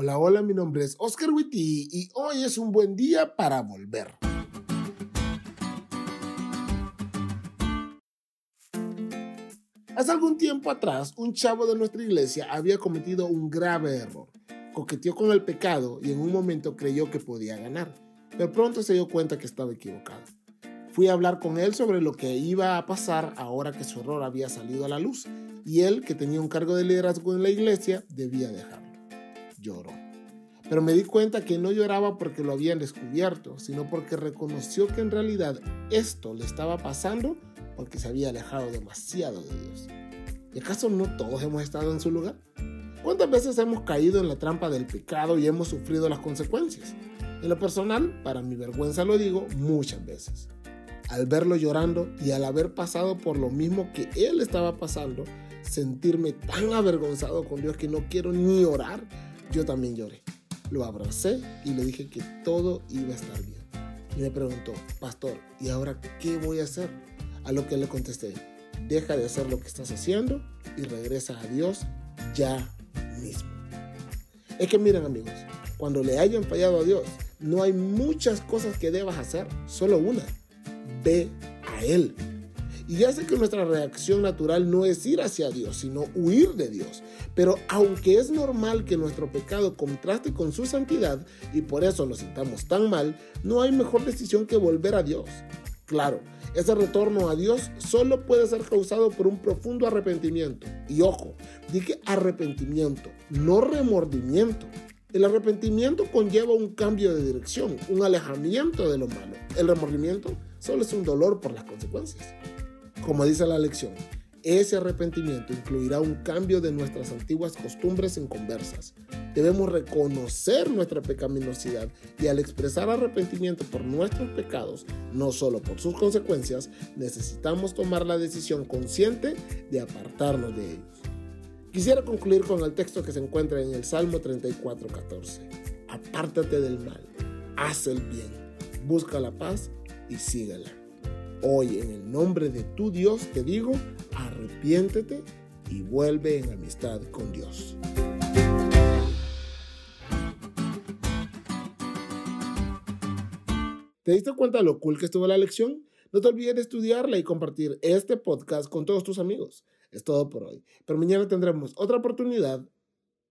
Hola, hola, mi nombre es Oscar Witty y hoy es un buen día para volver. Hace algún tiempo atrás, un chavo de nuestra iglesia había cometido un grave error. Coqueteó con el pecado y en un momento creyó que podía ganar, pero pronto se dio cuenta que estaba equivocado. Fui a hablar con él sobre lo que iba a pasar ahora que su error había salido a la luz y él, que tenía un cargo de liderazgo en la iglesia, debía dejarlo lloró. Pero me di cuenta que no lloraba porque lo habían descubierto, sino porque reconoció que en realidad esto le estaba pasando porque se había alejado demasiado de Dios. ¿Y acaso no todos hemos estado en su lugar? ¿Cuántas veces hemos caído en la trampa del pecado y hemos sufrido las consecuencias? En lo personal, para mi vergüenza lo digo, muchas veces. Al verlo llorando y al haber pasado por lo mismo que él estaba pasando, sentirme tan avergonzado con Dios que no quiero ni orar yo también lloré. Lo abracé y le dije que todo iba a estar bien. Y me preguntó, pastor, ¿y ahora qué voy a hacer? A lo que le contesté, deja de hacer lo que estás haciendo y regresa a Dios ya mismo. Es que miren amigos, cuando le hayan fallado a Dios, no hay muchas cosas que debas hacer, solo una. Ve a Él. Y sé que nuestra reacción natural no es ir hacia Dios, sino huir de Dios. Pero aunque es normal que nuestro pecado contraste con su santidad y por eso nos sintamos tan mal, no hay mejor decisión que volver a Dios. Claro, ese retorno a Dios solo puede ser causado por un profundo arrepentimiento. Y ojo, dije arrepentimiento, no remordimiento. El arrepentimiento conlleva un cambio de dirección, un alejamiento de lo malo. El remordimiento solo es un dolor por las consecuencias. Como dice la lección, ese arrepentimiento incluirá un cambio de nuestras antiguas costumbres en conversas. Debemos reconocer nuestra pecaminosidad y al expresar arrepentimiento por nuestros pecados, no solo por sus consecuencias, necesitamos tomar la decisión consciente de apartarnos de ellos. Quisiera concluir con el texto que se encuentra en el Salmo 34:14. Apártate del mal, haz el bien, busca la paz y síguela. Hoy en el nombre de tu Dios te digo, arrepiéntete y vuelve en amistad con Dios. ¿Te diste cuenta de lo cool que estuvo la lección? No te olvides de estudiarla y compartir este podcast con todos tus amigos. Es todo por hoy, pero mañana tendremos otra oportunidad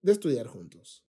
de estudiar juntos.